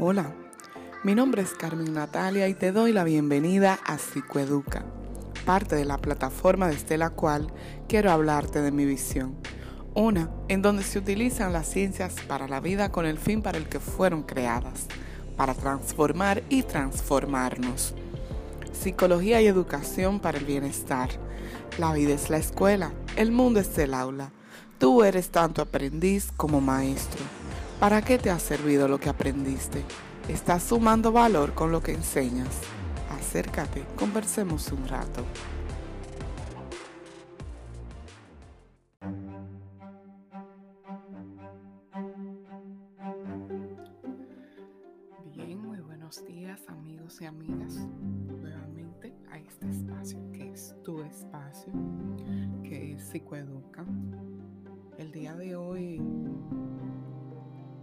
Hola, mi nombre es Carmen Natalia y te doy la bienvenida a Psicoeduca, parte de la plataforma desde la cual quiero hablarte de mi visión. Una en donde se utilizan las ciencias para la vida con el fin para el que fueron creadas, para transformar y transformarnos. Psicología y educación para el bienestar. La vida es la escuela, el mundo es el aula. Tú eres tanto aprendiz como maestro. ¿Para qué te ha servido lo que aprendiste? ¿Estás sumando valor con lo que enseñas? Acércate, conversemos un rato.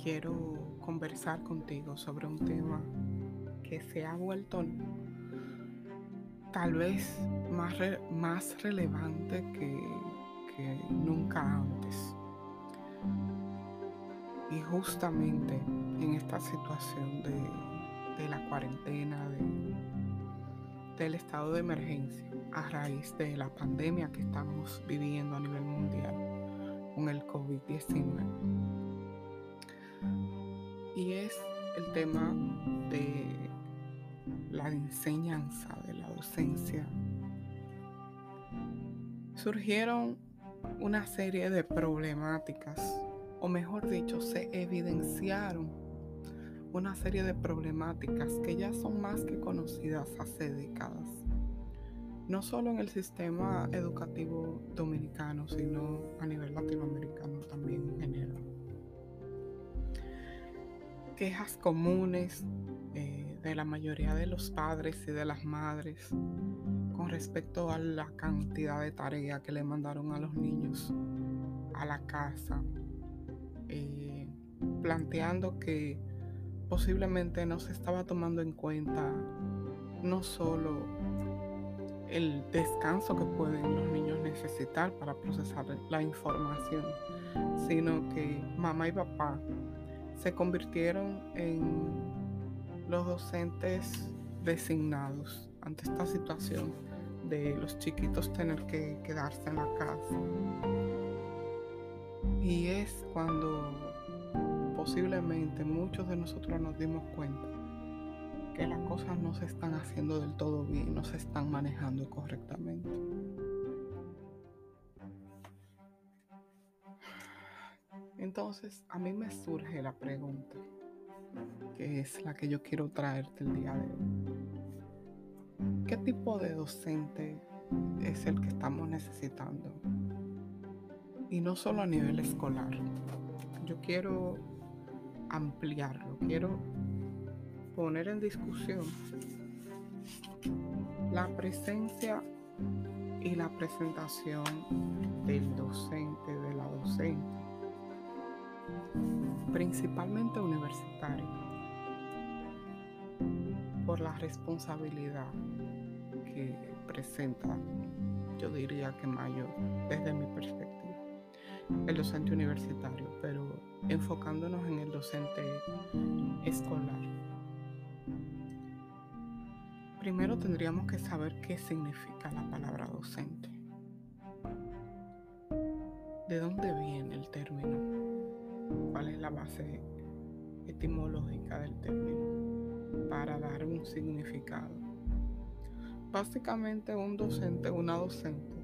Quiero conversar contigo sobre un tema que se ha vuelto tal vez más, más relevante que, nunca antes. Y justamente en esta situación de, la cuarentena, del estado de emergencia a raíz de la pandemia que estamos viviendo a nivel mundial con el COVID-19. Y es el tema de la enseñanza, de la docencia. Surgieron una serie de problemáticas, o mejor dicho, se evidenciaron una serie de problemáticas que ya son más que conocidas hace décadas no solo en el sistema educativo dominicano, sino a nivel latinoamericano también en general. Quejas comunes eh, de la mayoría de los padres y de las madres con respecto a la cantidad de tarea que le mandaron a los niños a la casa, eh, planteando que posiblemente no se estaba tomando en cuenta no solo el descanso que pueden los niños necesitar para procesar la información, sino que mamá y papá se convirtieron en los docentes designados ante esta situación de los chiquitos tener que quedarse en la casa. Y es cuando posiblemente muchos de nosotros nos dimos cuenta que las cosas no se están haciendo del todo bien, no se están manejando correctamente. Entonces, a mí me surge la pregunta, que es la que yo quiero traerte el día de hoy. ¿Qué tipo de docente es el que estamos necesitando? Y no solo a nivel escolar. Yo quiero ampliarlo, quiero poner en discusión la presencia y la presentación del docente, de la docente, principalmente universitario, por la responsabilidad que presenta, yo diría que mayor, desde mi perspectiva, el docente universitario, pero enfocándonos en el docente escolar primero tendríamos que saber qué significa la palabra docente. ¿De dónde viene el término? ¿Cuál es la base etimológica del término para dar un significado? Básicamente un docente, una docente,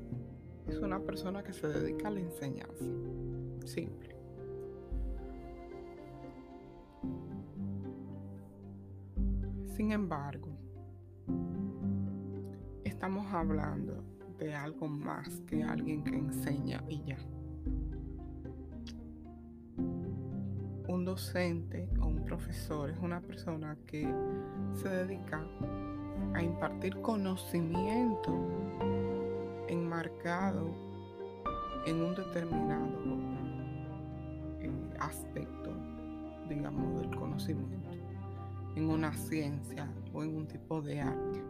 es una persona que se dedica a la enseñanza. Simple. Sin embargo, estamos hablando de algo más que alguien que enseña y ya. Docente o un profesor es una persona que se dedica a impartir conocimiento enmarcado en un determinado eh, aspecto, digamos, del conocimiento, en una ciencia o en un tipo de arte.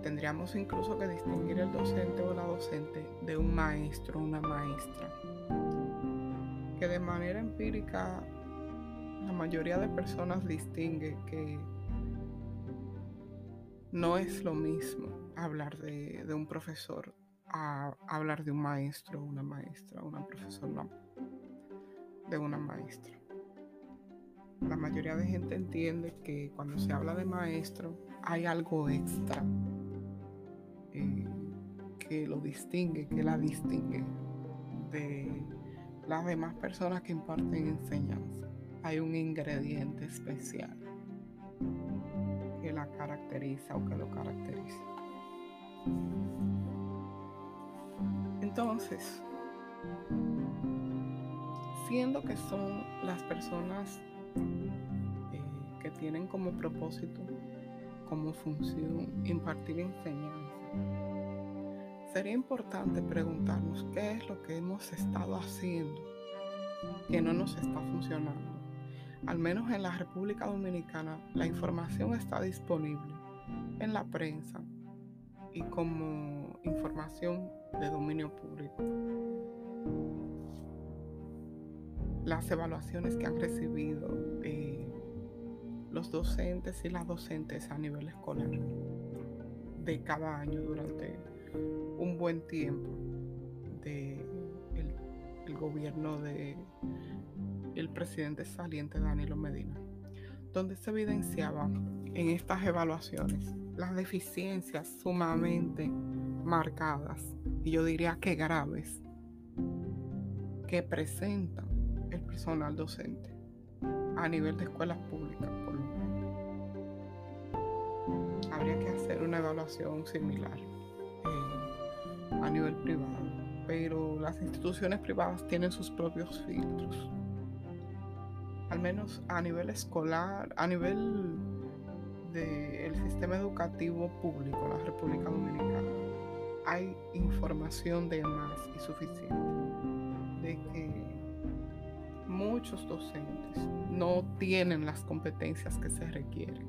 Tendríamos incluso que distinguir el docente o la docente de un maestro o una maestra, que de manera empírica la mayoría de personas distingue que no es lo mismo hablar de, un profesor a hablar de un maestro, una maestra, una profesora, de una maestra. La mayoría de gente entiende que cuando se habla de maestro hay algo extra eh, que lo distingue, que la distingue de las demás personas que imparten enseñanza. Hay un ingrediente especial que la caracteriza o que lo caracteriza. Entonces, siendo que son las personas eh, que tienen como propósito, como función, impartir enseñanza, sería importante preguntarnos qué es lo que hemos estado haciendo que no nos está funcionando al menos en la República Dominicana, la información está disponible en la prensa y como información de dominio público. Las evaluaciones que han recibido eh, los docentes y las docentes a nivel escolar de cada año durante un buen tiempo de el gobierno de el presidente saliente Danilo Medina, donde se evidenciaban en estas evaluaciones las deficiencias sumamente marcadas, y yo diría que graves, que presenta el personal docente a nivel de escuelas públicas, por lo menos. Habría que hacer una evaluación similar a nivel privado, pero las instituciones privadas tienen sus propios filtros. Al menos a nivel escolar, a nivel del sistema educativo público en la República Dominicana, hay información de más y suficiente de que muchos docentes no tienen las competencias que se requieren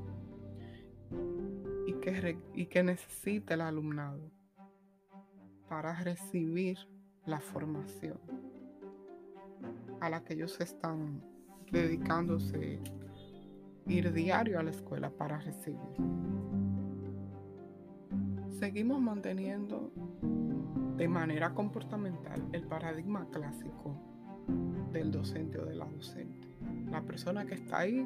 y que, y que necesita el alumnado para recibir la formación a la que ellos están dedicándose ir diario a la escuela para recibir. Seguimos manteniendo de manera comportamental el paradigma clásico del docente o de la docente. La persona que está ahí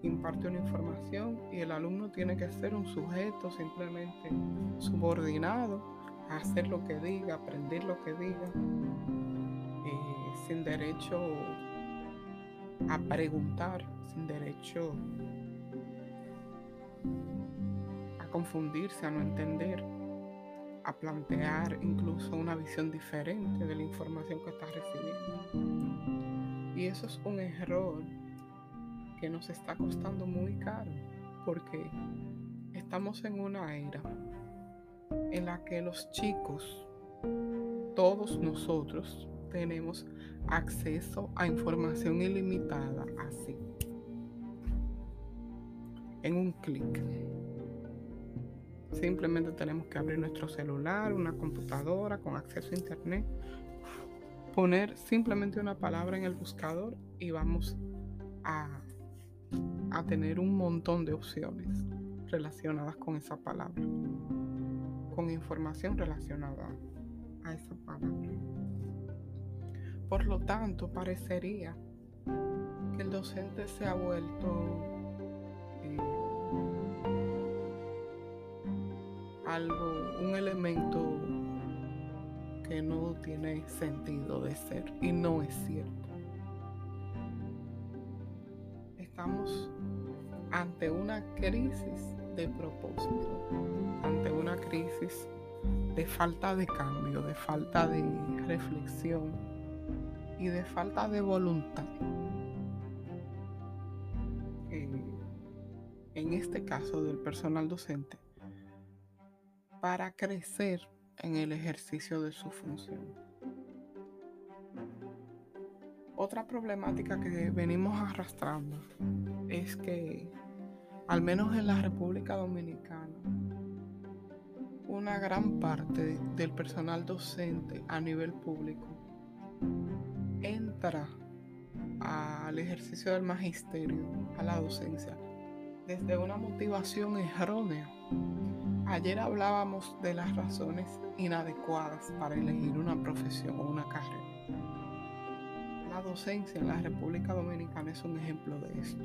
imparte una información y el alumno tiene que ser un sujeto simplemente subordinado hacer lo que diga, aprender lo que diga, eh, sin derecho a preguntar sin derecho a confundirse, a no entender, a plantear incluso una visión diferente de la información que está recibiendo. Y eso es un error que nos está costando muy caro porque estamos en una era en la que los chicos, todos nosotros, tenemos acceso a información ilimitada así, en un clic. Simplemente tenemos que abrir nuestro celular, una computadora con acceso a internet, poner simplemente una palabra en el buscador y vamos a, a tener un montón de opciones relacionadas con esa palabra, con información relacionada a esa palabra. Por lo tanto, parecería que el docente se ha vuelto eh, algo, un elemento que no tiene sentido de ser y no es cierto. Estamos ante una crisis de propósito, ante una crisis de falta de cambio, de falta de reflexión, y de falta de voluntad. en este caso del personal docente, para crecer en el ejercicio de su función. Otra problemática que venimos arrastrando es que, al menos en la República Dominicana, una gran parte del personal docente a nivel público entra al ejercicio del magisterio, a la docencia, desde una motivación errónea. Ayer hablábamos de las razones inadecuadas para elegir una profesión o una carrera. La docencia en la República Dominicana es un ejemplo de esto.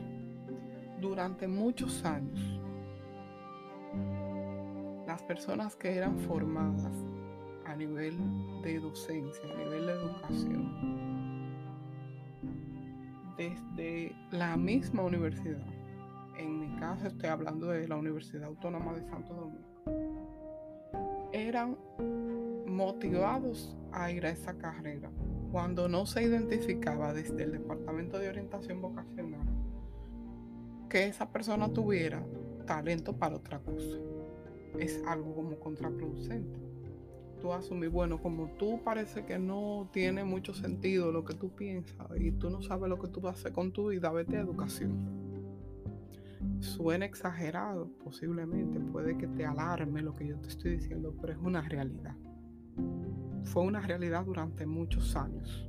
Durante muchos años, las personas que eran formadas a nivel de docencia, a nivel de educación, desde la misma universidad, en mi caso estoy hablando de la Universidad Autónoma de Santo Domingo, eran motivados a ir a esa carrera cuando no se identificaba desde el Departamento de Orientación Vocacional que esa persona tuviera talento para otra cosa. Es algo como contraproducente tú asumir, bueno, como tú parece que no tiene mucho sentido lo que tú piensas y tú no sabes lo que tú vas a hacer con tu vida, vete a educación. Suena exagerado, posiblemente, puede que te alarme lo que yo te estoy diciendo, pero es una realidad. Fue una realidad durante muchos años.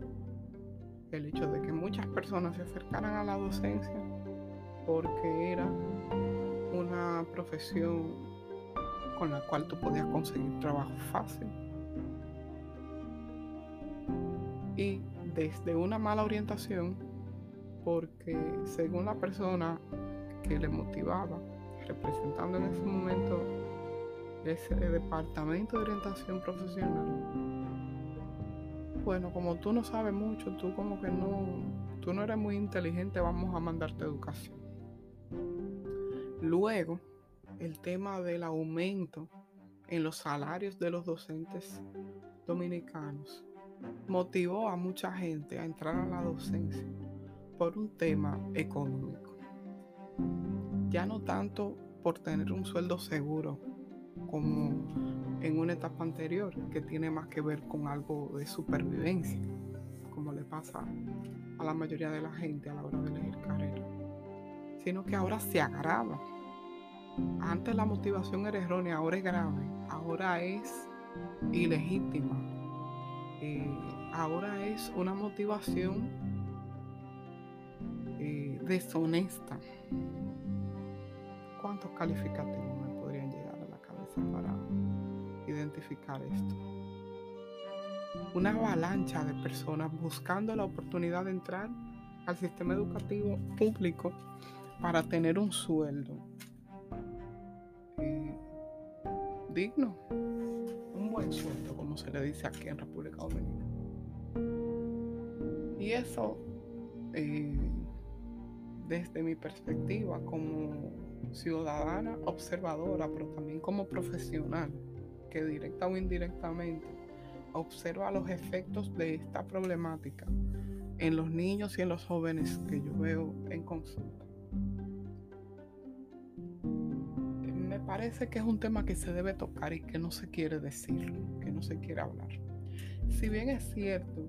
El hecho de que muchas personas se acercaran a la docencia porque era una profesión con la cual tú podías conseguir trabajo fácil. Y desde una mala orientación, porque según la persona que le motivaba, representando en ese momento ese departamento de orientación profesional, bueno, como tú no sabes mucho, tú como que no, tú no eres muy inteligente, vamos a mandarte educación. Luego, el tema del aumento en los salarios de los docentes dominicanos motivó a mucha gente a entrar a la docencia por un tema económico. Ya no tanto por tener un sueldo seguro como en una etapa anterior, que tiene más que ver con algo de supervivencia, como le pasa a la mayoría de la gente a la hora de elegir carrera, sino que ahora se agrava antes la motivación era errónea, ahora es grave, ahora es ilegítima, eh, ahora es una motivación eh, deshonesta. ¿Cuántos calificativos me podrían llegar a la cabeza para identificar esto? Una avalancha de personas buscando la oportunidad de entrar al sistema educativo público para tener un sueldo, digno, un buen sueldo, como se le dice aquí en República Dominicana. Y eso, eh, desde mi perspectiva como ciudadana observadora, pero también como profesional, que directa o indirectamente observa los efectos de esta problemática en los niños y en los jóvenes que yo veo en consulta. Parece que es un tema que se debe tocar y que no se quiere decir, que no se quiere hablar. Si bien es cierto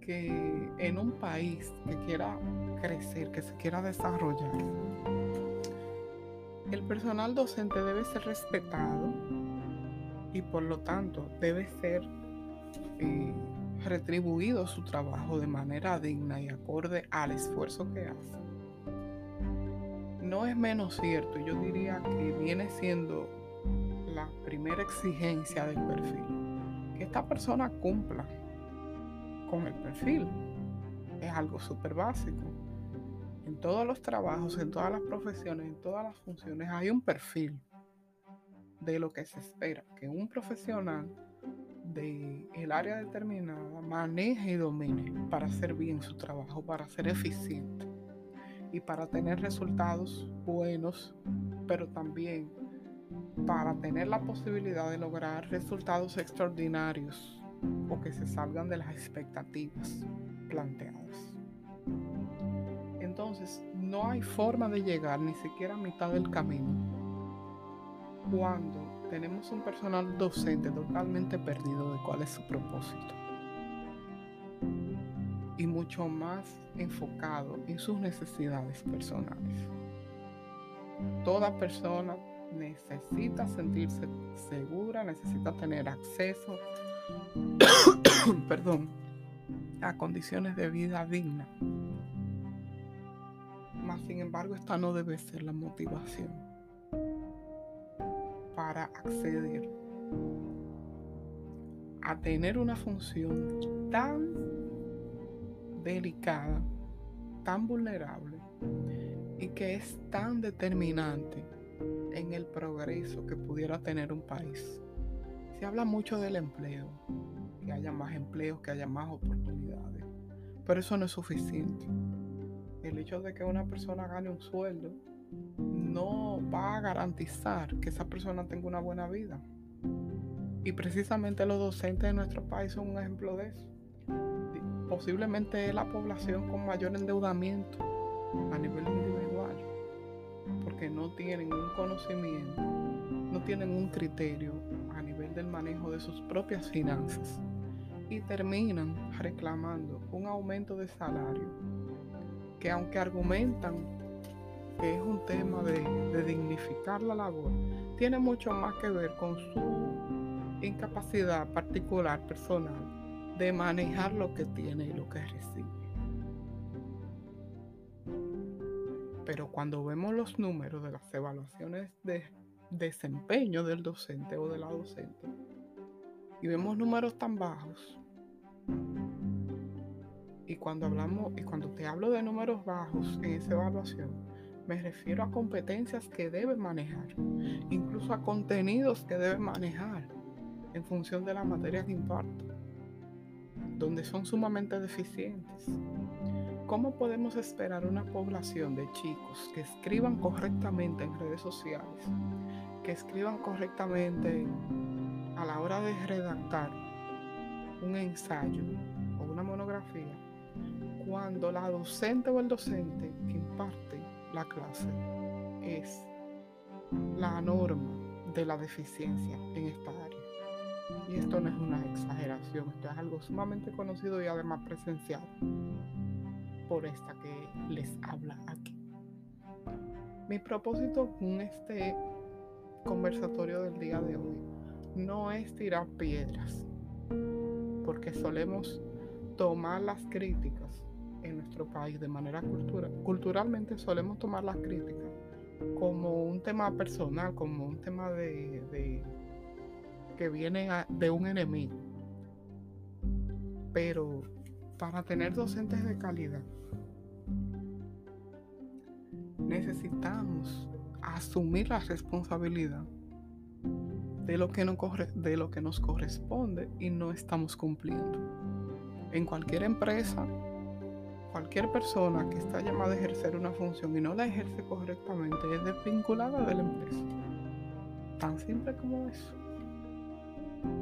que en un país que quiera crecer, que se quiera desarrollar, el personal docente debe ser respetado y por lo tanto debe ser eh, retribuido su trabajo de manera digna y acorde al esfuerzo que hace no es menos cierto, yo diría que viene siendo la primera exigencia del perfil, que esta persona cumpla con el perfil. Es algo súper básico. En todos los trabajos, en todas las profesiones, en todas las funciones hay un perfil de lo que se espera, que un profesional del el área determinada maneje y domine para hacer bien su trabajo, para ser eficiente y para tener resultados buenos, pero también para tener la posibilidad de lograr resultados extraordinarios o que se salgan de las expectativas planteadas. Entonces, no hay forma de llegar ni siquiera a mitad del camino cuando tenemos un personal docente totalmente perdido de cuál es su propósito y mucho más enfocado en sus necesidades personales. Toda persona necesita sentirse segura, necesita tener acceso, perdón, a condiciones de vida digna. Mas, sin embargo, esta no debe ser la motivación para acceder a tener una función tan delicada, tan vulnerable y que es tan determinante en el progreso que pudiera tener un país. Se habla mucho del empleo, que haya más empleos, que haya más oportunidades, pero eso no es suficiente. El hecho de que una persona gane un sueldo no va a garantizar que esa persona tenga una buena vida. Y precisamente los docentes de nuestro país son un ejemplo de eso. Posiblemente es la población con mayor endeudamiento a nivel individual, porque no tienen un conocimiento, no tienen un criterio a nivel del manejo de sus propias finanzas y terminan reclamando un aumento de salario que aunque argumentan que es un tema de, dignificar la labor, tiene mucho más que ver con su incapacidad particular, personal, de manejar lo que tiene y lo que recibe. Pero cuando vemos los números de las evaluaciones de desempeño del docente o de la docente y vemos números tan bajos, y cuando hablamos y cuando te hablo de números bajos en esa evaluación, me refiero a competencias que debe manejar, incluso a contenidos que debe manejar en función de la materia que imparte, donde son sumamente deficientes. ¿Cómo podemos esperar una población de chicos que escriban correctamente en redes sociales, que escriban correctamente a la hora de redactar un ensayo o una monografía, cuando la docente o el docente que imparte la clase es la norma de la deficiencia en esta área. Y esto no es una exageración, esto es algo sumamente conocido y además presencial por esta que les habla aquí. Mi propósito con este conversatorio del día de hoy no es tirar piedras, porque solemos tomar las críticas en nuestro país de manera cultural. Culturalmente solemos tomar las críticas como un tema personal, como un tema de, que viene de un enemigo. Pero para tener docentes de calidad, necesitamos asumir la responsabilidad de lo que, no de lo que nos corresponde y no estamos cumpliendo. En cualquier empresa, cualquier persona que está llamada a ejercer una función y no la ejerce correctamente es desvinculada de la empresa. Tan simple como eso.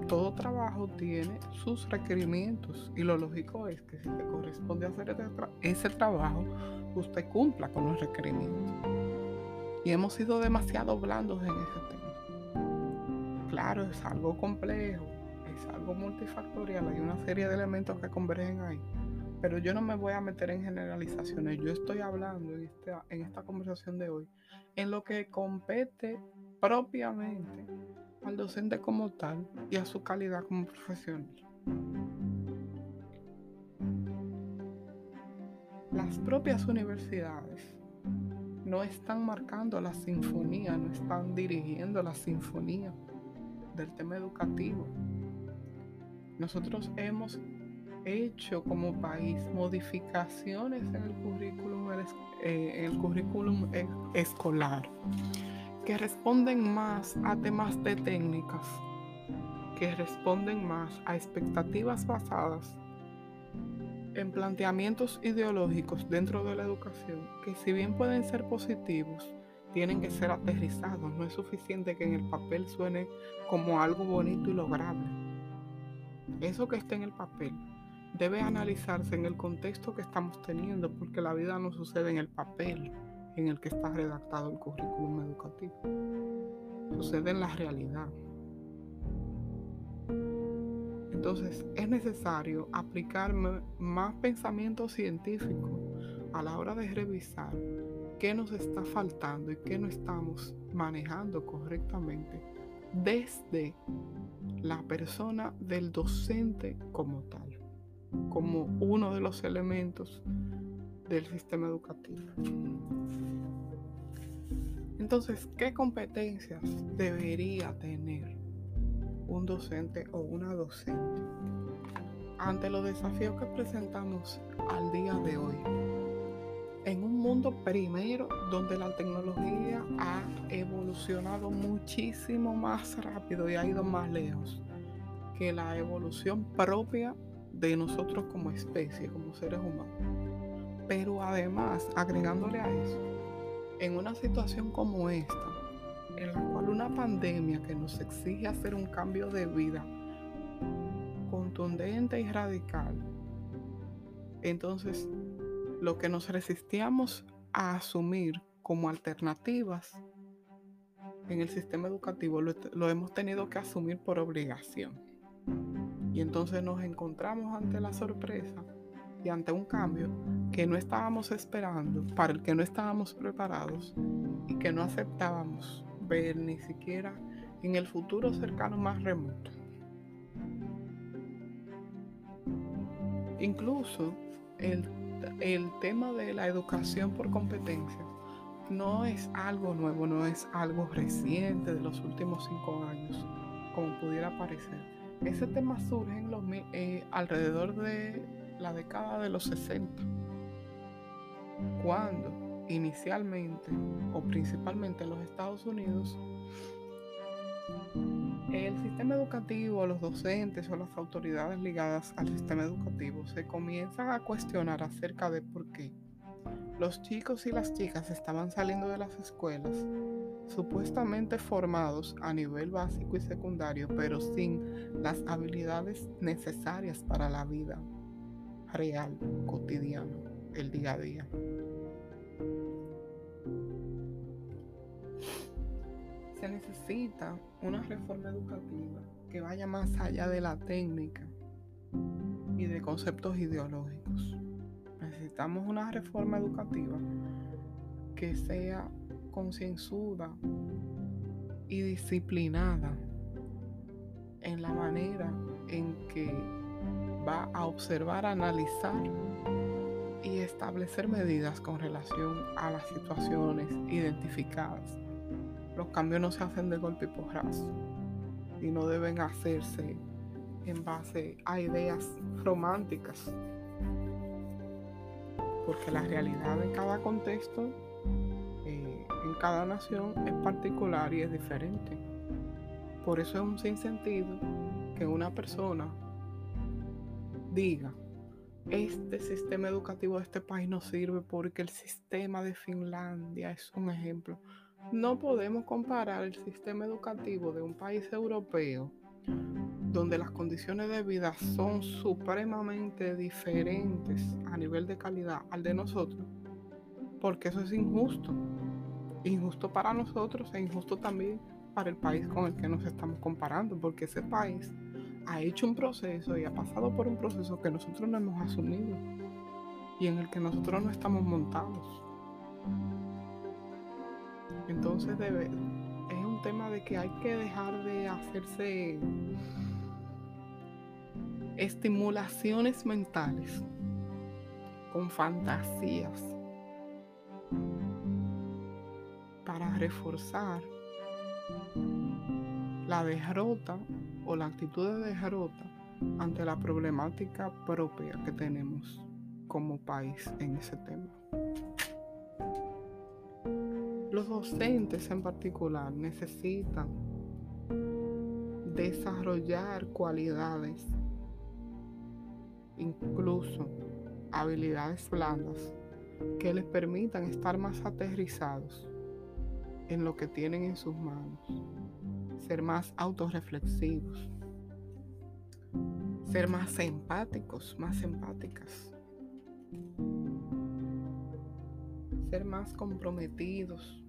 Todo trabajo tiene sus requerimientos y lo lógico es que si te corresponde hacer ese, trabajo, usted cumpla con los requerimientos. Y hemos sido demasiado blandos en ese tema. Claro, es algo complejo, es algo multifactorial, hay una serie de elementos que convergen ahí pero yo no me voy a meter en generalizaciones. Yo estoy hablando en esta, en esta conversación de hoy en lo que compete propiamente al docente como tal y a su calidad como profesional. Las propias universidades no están marcando la sinfonía, no están dirigiendo la sinfonía del tema educativo. Nosotros hemos hecho como país modificaciones en el currículum, eh, el currículum escolar que responden más a temas de técnicas, que responden más a expectativas basadas en planteamientos ideológicos dentro de la educación, que si bien pueden ser positivos, tienen que ser aterrizados. No es suficiente que en el papel suene como algo bonito y lograble. Eso que está en el papel debe analizarse en el contexto que estamos teniendo, porque la vida no sucede en el papel en el que está redactado el currículum educativo. Sucede en la realidad. Entonces es necesario aplicar más pensamiento científico a la hora de revisar qué nos está faltando y qué no estamos manejando correctamente desde la persona del docente como tal como uno de los elementos del sistema educativo. Entonces, ¿qué competencias debería tener un docente o una docente ante los desafíos que presentamos al día de hoy? En un mundo primero donde la tecnología ha evolucionado muchísimo más rápido y ha ido más lejos que la evolución propia de nosotros como especie, como seres humanos. Pero además, agregándole a eso, en una situación como esta, en la cual una pandemia que nos exige hacer un cambio de vida contundente y radical, entonces lo que nos resistíamos a asumir como alternativas en el sistema educativo lo, lo, hemos tenido que asumir por obligación. Y entonces nos encontramos ante la sorpresa y ante un cambio que no estábamos esperando, para el que no estábamos preparados y que no aceptábamos ver ni siquiera en el futuro cercano más remoto. Incluso el, el tema de la educación por competencia no es algo nuevo, no es algo reciente de los últimos cinco años, como pudiera parecer. Ese tema surge en los, eh, alrededor de la década de los 60, cuando inicialmente o principalmente en los Estados Unidos, el sistema educativo, los docentes o las autoridades ligadas al sistema educativo se comienzan a cuestionar acerca de por qué los chicos y las chicas estaban saliendo de las escuelas supuestamente formados a nivel básico y secundario, pero sin las habilidades necesarias para la vida real, cotidiano, el día a día. Se necesita una reforma educativa que vaya más allá de la técnica y de conceptos ideológicos. Necesitamos una reforma educativa que sea concienzuda y disciplinada en la manera en que va a observar, analizar y establecer medidas con relación a las situaciones identificadas. Los cambios no se hacen de golpe y porrazo y no deben hacerse en base a ideas románticas, porque la realidad de cada contexto, eh, en cada nación, es particular y es diferente. Por eso es un sinsentido que una persona diga, este sistema educativo de este país no sirve porque el sistema de Finlandia es un ejemplo. No podemos comparar el sistema educativo de un país europeo donde las condiciones de vida son supremamente diferentes a nivel de calidad al de nosotros, porque eso es injusto. Injusto para nosotros e injusto también para el país con el que nos estamos comparando, porque ese país ha hecho un proceso y ha pasado por un proceso que nosotros no hemos asumido y en el que nosotros no estamos montados. Entonces es un tema de que hay que dejar de hacerse estimulaciones mentales con fantasías para reforzar la derrota o la actitud de derrota ante la problemática propia que tenemos como país en ese tema. Los docentes en particular necesitan desarrollar cualidades, incluso habilidades blandas, que les permitan estar más aterrizados en lo que tienen en sus manos ser más autorreflexivos, ser más empáticos, más empáticas, ser más comprometidos.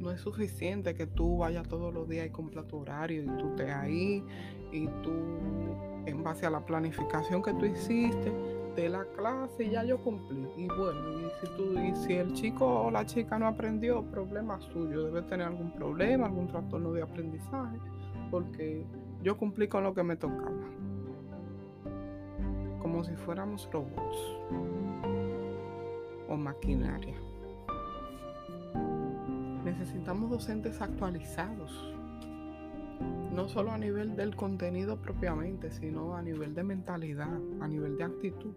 No es suficiente que tú vayas todos los días y cumpla tu horario y tú estés ahí y tú, en base a la planificación que tú hiciste, de la clase ya yo cumplí. Y bueno, y si, tú, y si el chico o la chica no aprendió, problema suyo. Debe tener algún problema, algún trastorno de aprendizaje, porque yo cumplí con lo que me tocaba. Como si fuéramos robots o maquinaria. necesitamos docentes actualizados, no solo a nivel del contenido propiamente, sino a nivel de mentalidad, a nivel de actitud.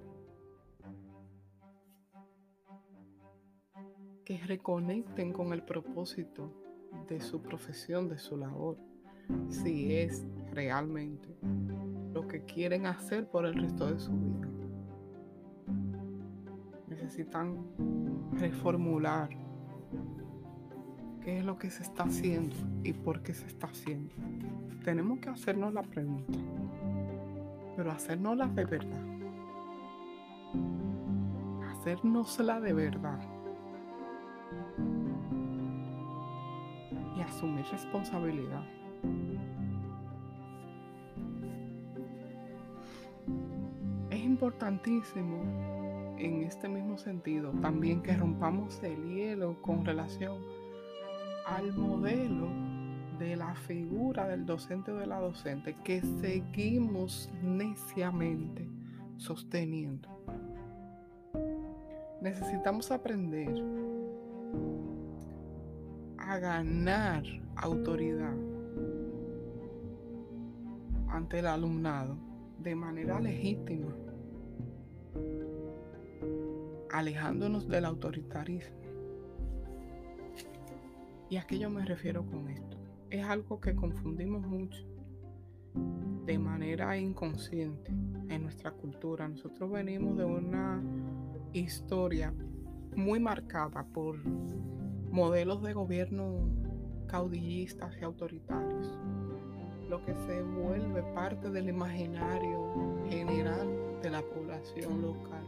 Que reconecten con el propósito de su profesión, de su labor, si es realmente lo que quieren hacer por el resto de su vida. Necesitan reformular qué es lo que se está haciendo y por qué se está haciendo. Tenemos que hacernos la pregunta, pero hacernosla de verdad. Hacernosla de verdad. Asumir responsabilidad. Es importantísimo en este mismo sentido también que rompamos el hielo con relación al modelo de la figura del docente o de la docente que seguimos neciamente sosteniendo. Necesitamos aprender ganar autoridad ante el alumnado de manera legítima, alejándonos del autoritarismo. ¿Y a qué yo me refiero con esto? Es algo que confundimos mucho de manera inconsciente en nuestra cultura. Nosotros venimos de una historia muy marcada por modelos de gobierno caudillistas y autoritarios, lo que se vuelve parte del imaginario general de la población local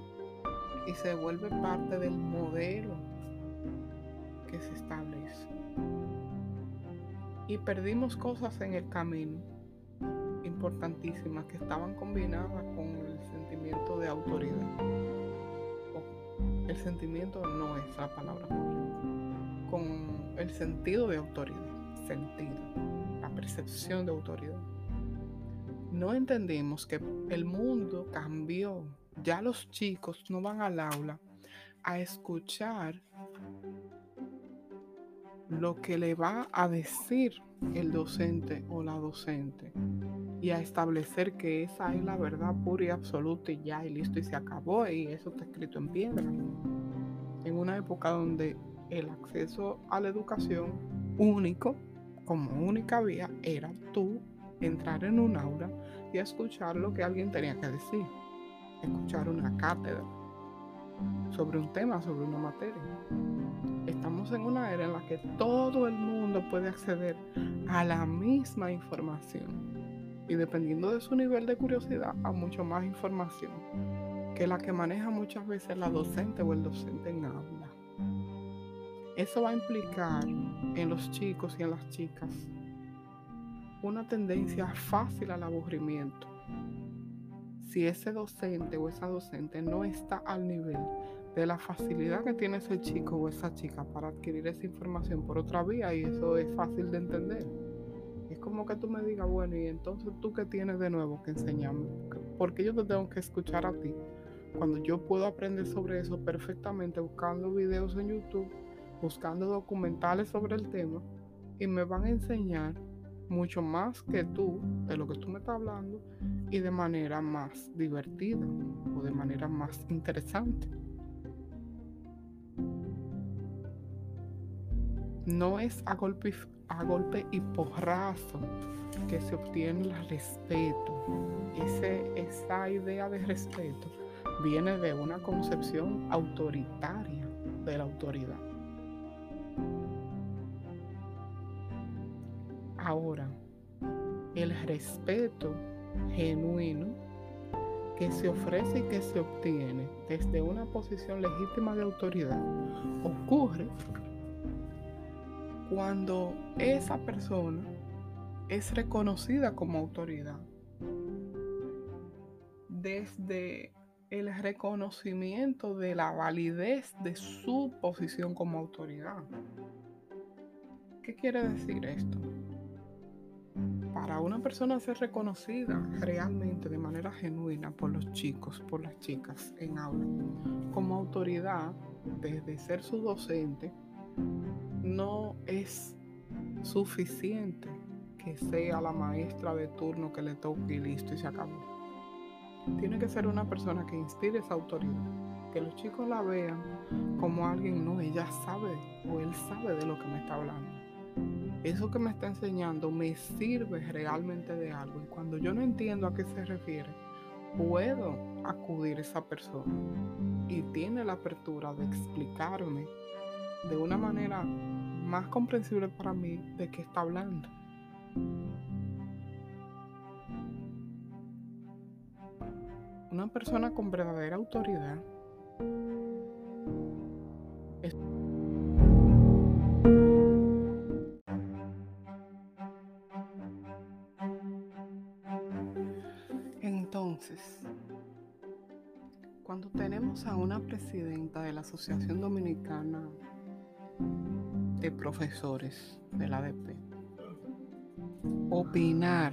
y se vuelve parte del modelo que se establece y perdimos cosas en el camino importantísimas que estaban combinadas con el sentimiento de autoridad. el sentimiento no es la palabra correcta, el sentido de autoridad, sentido, la percepción de autoridad. No entendimos que el mundo cambió. Ya los chicos no van al aula a escuchar lo que le va a decir el docente o la docente y a establecer que esa es la verdad pura y absoluta y ya y listo y se acabó y eso está escrito en piedra. En una época donde el acceso a la educación único, como única vía, era tú entrar en un aula y escuchar lo que alguien tenía que decir, escuchar una cátedra sobre un tema, sobre una materia estamos en una era en la que todo el mundo puede acceder a la misma información y dependiendo de su nivel de curiosidad a mucho más información que la que maneja muchas veces la docente o el docente en aula. Eso va a implicar en los chicos y en las chicas una tendencia fácil al aburrimiento. Si ese docente o esa docente no está al nivel de la facilidad que tiene ese chico o esa chica para adquirir esa información por otra vía y eso es fácil de entender. Es como que tú me digas, bueno, y entonces tú qué tienes de nuevo que enseñarme, porque yo te tengo que escuchar a ti cuando yo puedo aprender sobre eso perfectamente buscando videos en YouTube, buscando documentales sobre el tema y me van a enseñar mucho más que tú de lo que tú me estás hablando y de manera más divertida o de manera más interesante. No es a golpe, a golpe y porrazo que se obtiene el respeto. esa idea de respeto viene de una concepción autoritaria de la autoridad. Ahora, el respeto genuino que se ofrece y que se obtiene desde una posición legítima de autoridad ocurre cuando esa persona es reconocida como autoridad desde el reconocimiento de la validez de su posición como autoridad. ¿Qué quiere decir esto? Para una persona ser reconocida realmente de manera genuina por los chicos, por las chicas en aula, como autoridad, desde ser su docente, no es suficiente que sea la maestra de turno que le toque y listo y se acabó. Tiene que ser una persona que inspire esa autoridad, que los chicos la vean como alguien, no, ella sabe o él sabe de lo que me está hablando. Eso que me está enseñando me sirve realmente de algo y cuando yo no entiendo a qué se refiere, puedo acudir a esa persona y tiene la apertura de explicarme de una manera más comprensible para mí de qué está hablando. Una persona con verdadera autoridad. Entonces, cuando tenemos a una presidenta de la Asociación Dominicana de Profesores de la ADP, opinar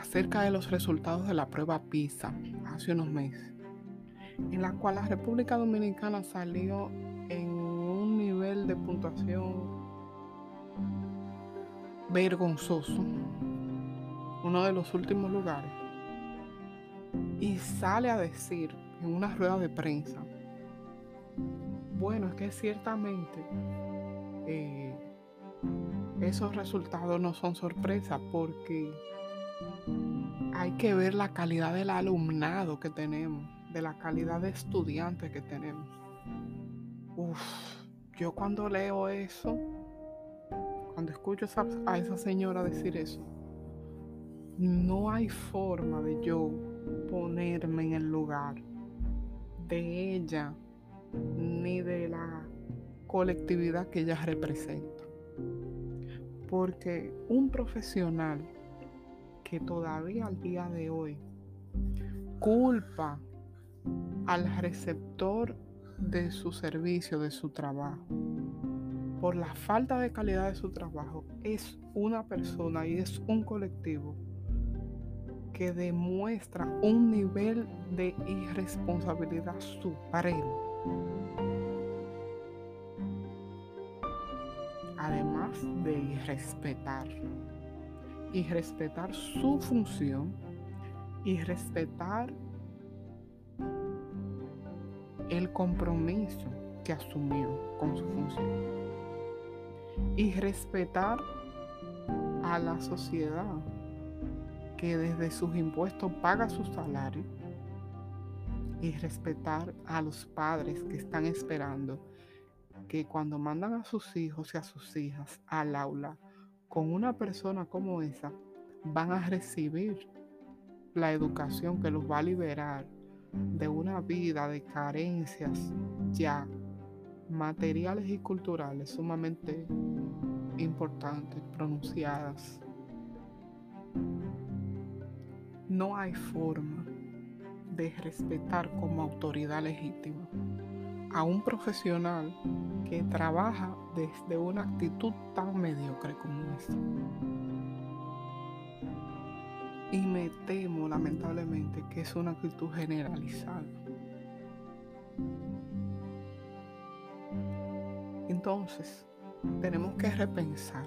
acerca de los resultados de la prueba PISA hace unos meses, en la cual la República Dominicana salió en un nivel de puntuación vergonzoso, uno de los últimos lugares, y sale a decir en una rueda de prensa, bueno, es que ciertamente eh, esos resultados no son sorpresa porque hay que ver la calidad del alumnado que tenemos, de la calidad de estudiantes que tenemos. Uf, yo cuando leo eso, cuando escucho a esa señora decir eso, no hay forma de yo ponerme en el lugar de ella ni de la colectividad que ella representa. Porque un profesional que todavía al día de hoy culpa al receptor de su servicio, de su trabajo, por la falta de calidad de su trabajo, es una persona y es un colectivo que demuestra un nivel de irresponsabilidad supremo. Además de irrespetar. Y respetar su función y respetar el compromiso que asumió con su función. Y respetar a la sociedad que desde sus impuestos paga su salario y respetar a los padres que están esperando que cuando mandan a sus hijos y a sus hijas al aula con una persona como esa, van a recibir la educación que los va a liberar de una vida de carencias ya materiales y culturales sumamente importantes, pronunciadas. No hay forma de respetar como autoridad legítima a un profesional que trabaja desde una actitud tan mediocre como esta. Y me temo lamentablemente que es una actitud generalizada. Entonces, tenemos que repensar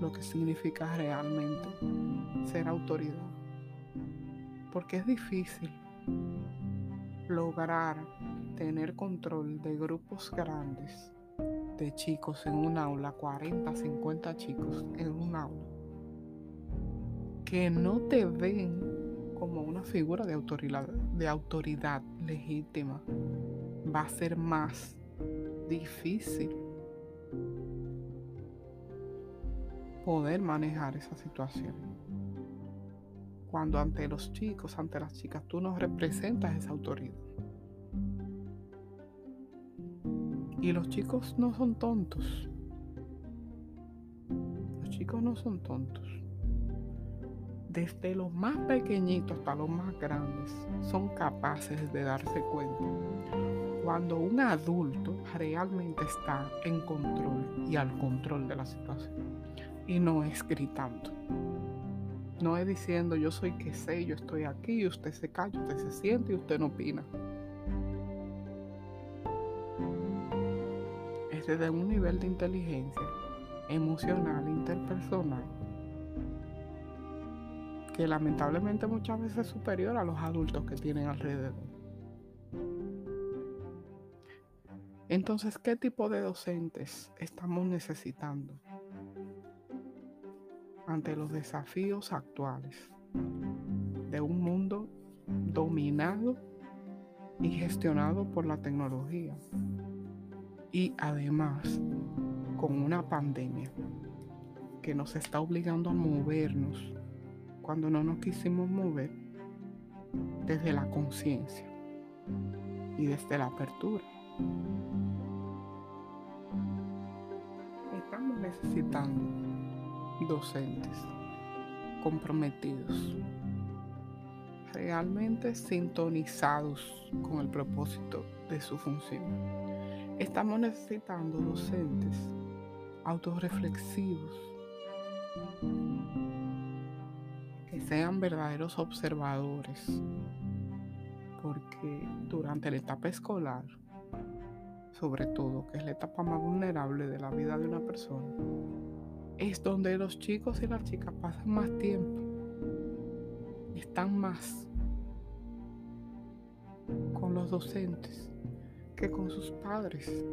lo que significa realmente ser autoridad porque es difícil lograr tener control de grupos grandes de chicos en un aula, 40, 50 chicos en un aula, que no te ven como una figura de autoridad, de autoridad legítima, va a ser más difícil poder manejar esa situación cuando ante los chicos, ante las chicas, tú no representas esa autoridad. Y los chicos no son tontos. Los chicos no son tontos. Desde los más pequeñitos hasta los más grandes son capaces de darse cuenta cuando un adulto realmente está en control y al control de la situación y no es gritando. No es diciendo yo soy que sé, yo estoy aquí, usted se calla, usted se siente y usted no opina. Desde un nivel de inteligencia emocional, interpersonal, que lamentablemente muchas veces es superior a los adultos que tienen alrededor. Entonces, ¿qué tipo de docentes estamos necesitando ante los desafíos actuales de un mundo dominado y gestionado por la tecnología? Y además, con una pandemia que nos está obligando a movernos cuando no nos quisimos mover desde la conciencia y desde la apertura. Estamos necesitando docentes comprometidos, realmente sintonizados con el propósito de su función. Estamos necesitando docentes autorreflexivos que sean verdaderos observadores, porque durante la etapa escolar sobre todo, que es la etapa más vulnerable de la vida de una persona, es donde los chicos y las chicas pasan más tiempo, están más con los docentes que con sus padres.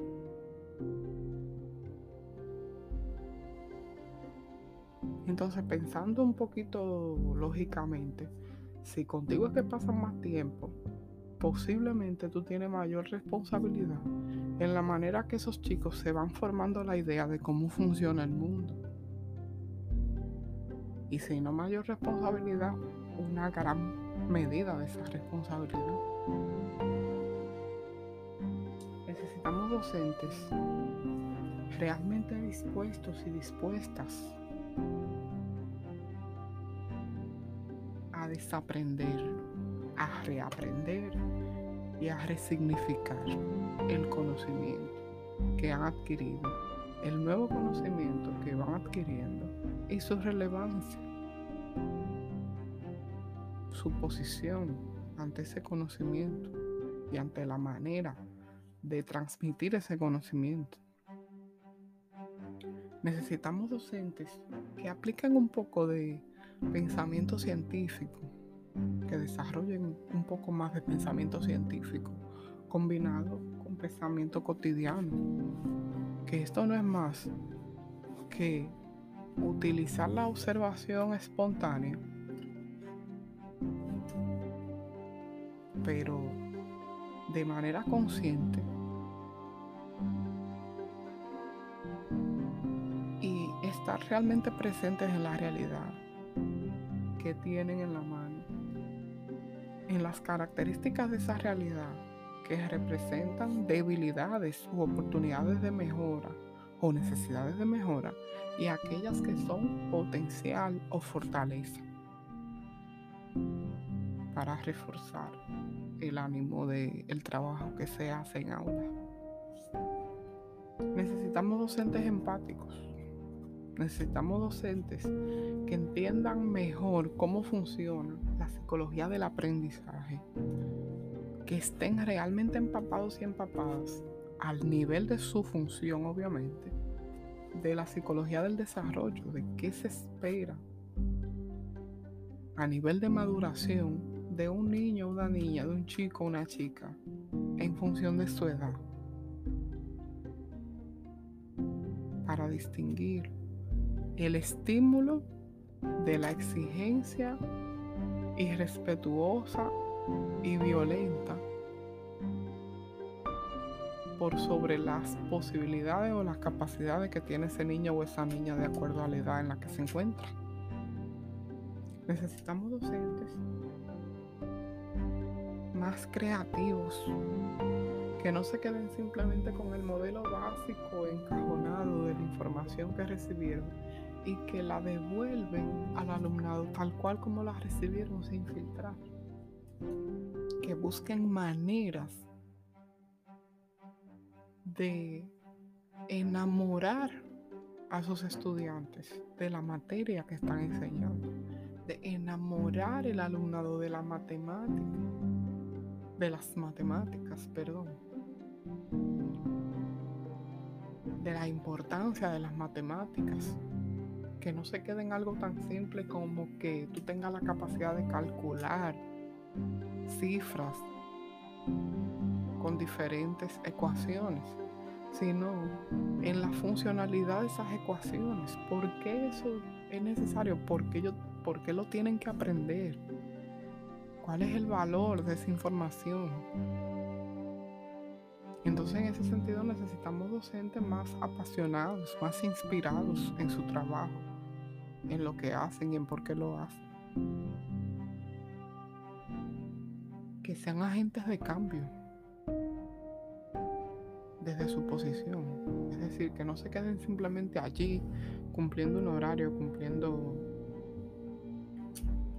Entonces, pensando un poquito lógicamente, si contigo es que pasan más tiempo, posiblemente tú tienes mayor responsabilidad en la manera que esos chicos se van formando la idea de cómo funciona el mundo. Y si no mayor responsabilidad, una gran medida de esa responsabilidad. Necesitamos docentes realmente dispuestos y dispuestas a desaprender, a reaprender y a resignificar el conocimiento que han adquirido, el nuevo conocimiento que van adquiriendo y su relevancia, su posición ante ese conocimiento y ante la manera de transmitir ese conocimiento. Necesitamos docentes que apliquen un poco de pensamiento científico que desarrollen un poco más de pensamiento científico combinado con pensamiento cotidiano. Que esto no es más que utilizar la observación espontánea, pero de manera consciente realmente presentes en la realidad que tienen en la mano en las características de esa realidad que representan debilidades u oportunidades de mejora o necesidades de mejora y aquellas que son potencial o fortaleza para reforzar el ánimo del el trabajo que se hace en aula. Necesitamos docentes empáticos Necesitamos docentes que entiendan mejor cómo funciona la psicología del aprendizaje, que estén realmente empapados y empapadas al nivel de su función, obviamente, de la psicología del desarrollo, de qué se espera a nivel de maduración de un niño, una niña, de un chico, una chica, en función de su edad, para distinguir el estímulo de la exigencia irrespetuosa y violenta por sobre las posibilidades o las capacidades que tiene ese niño o esa niña de acuerdo a la edad en la que se encuentra. Necesitamos docentes más creativos, que no se queden simplemente con el modelo básico encajonado de la información que recibieron y que la devuelven al alumnado tal cual como la recibieron sin filtrar. Que busquen maneras de enamorar a sus estudiantes de la materia que están enseñando, de enamorar el alumnado de la matemática, de las matemáticas, perdón de la importancia de las matemáticas. Que no se quede en algo tan simple como que tú tengas la capacidad de calcular cifras con diferentes ecuaciones, sino en la funcionalidad de esas ecuaciones. ¿Por qué eso es necesario? ¿Por qué, yo, ¿Por qué lo tienen que aprender? ¿Cuál es el valor de esa información? Entonces en ese sentido necesitamos docentes más apasionados, más inspirados en su trabajo, en lo que hacen y en por qué lo hacen. Que sean agentes de cambio desde su posición. Es decir, que no se queden simplemente allí cumpliendo un horario, cumpliendo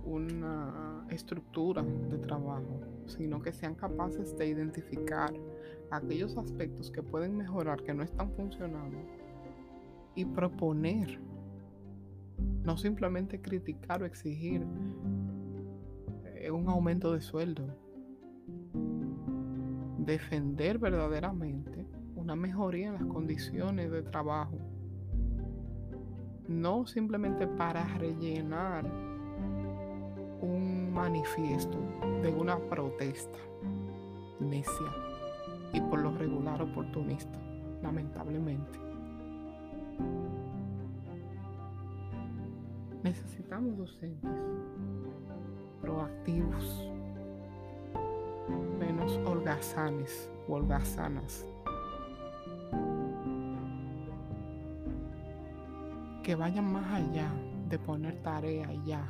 una estructura de trabajo, sino que sean capaces de identificar aquellos aspectos que pueden mejorar, que no están funcionando, y proponer, no simplemente criticar o exigir eh, un aumento de sueldo, defender verdaderamente una mejoría en las condiciones de trabajo, no simplemente para rellenar un manifiesto de una protesta necia y por lo regular oportunista, lamentablemente. Necesitamos docentes proactivos, menos holgazanes o holgazanas, que vayan más allá de poner tarea ya.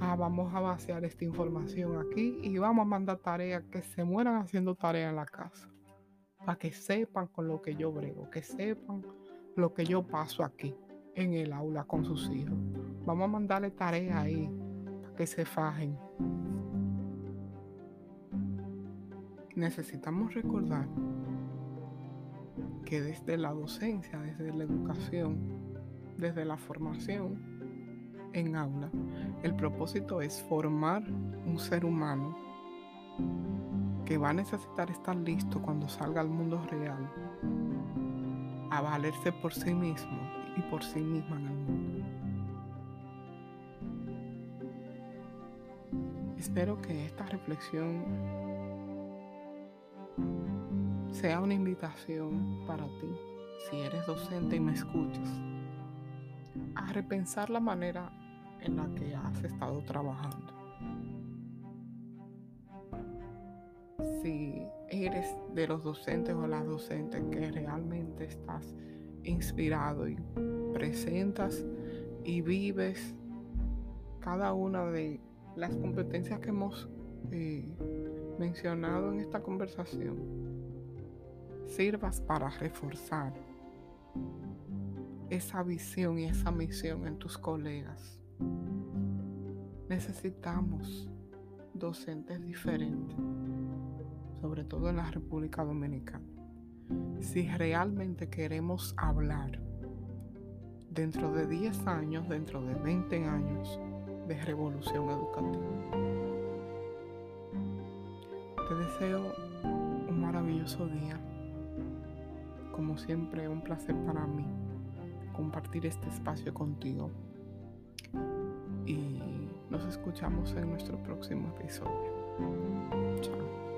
Ah, vamos a vaciar esta información aquí y vamos a mandar tareas que se mueran haciendo tarea en la casa para que sepan con lo que yo brego, que sepan lo que yo paso aquí en el aula con sus hijos. Vamos a mandarle tareas ahí para que se fajen. Necesitamos recordar que desde la docencia, desde la educación, desde la formación en aula, el propósito es formar un ser humano que va a necesitar estar listo cuando salga al mundo real a valerse por sí mismo y por sí misma en el mundo. Espero que esta reflexión sea una invitación para ti, si eres docente y me escuchas, a repensar la manera en la que has estado trabajando si eres de los docentes o las docentes que realmente estás inspirado y presentas y vives cada una de las competencias que hemos eh, mencionado en esta conversación, sirvas para reforzar esa visión y esa misión en tus colegas. Necesitamos docentes diferentes sobre todo en la República Dominicana. Si realmente queremos hablar dentro de 10 años, dentro de 20 años de revolución educativa. Te deseo un maravilloso día. Como siempre, un placer para mí compartir este espacio contigo. Y nos escuchamos en nuestro próximo episodio. Chao.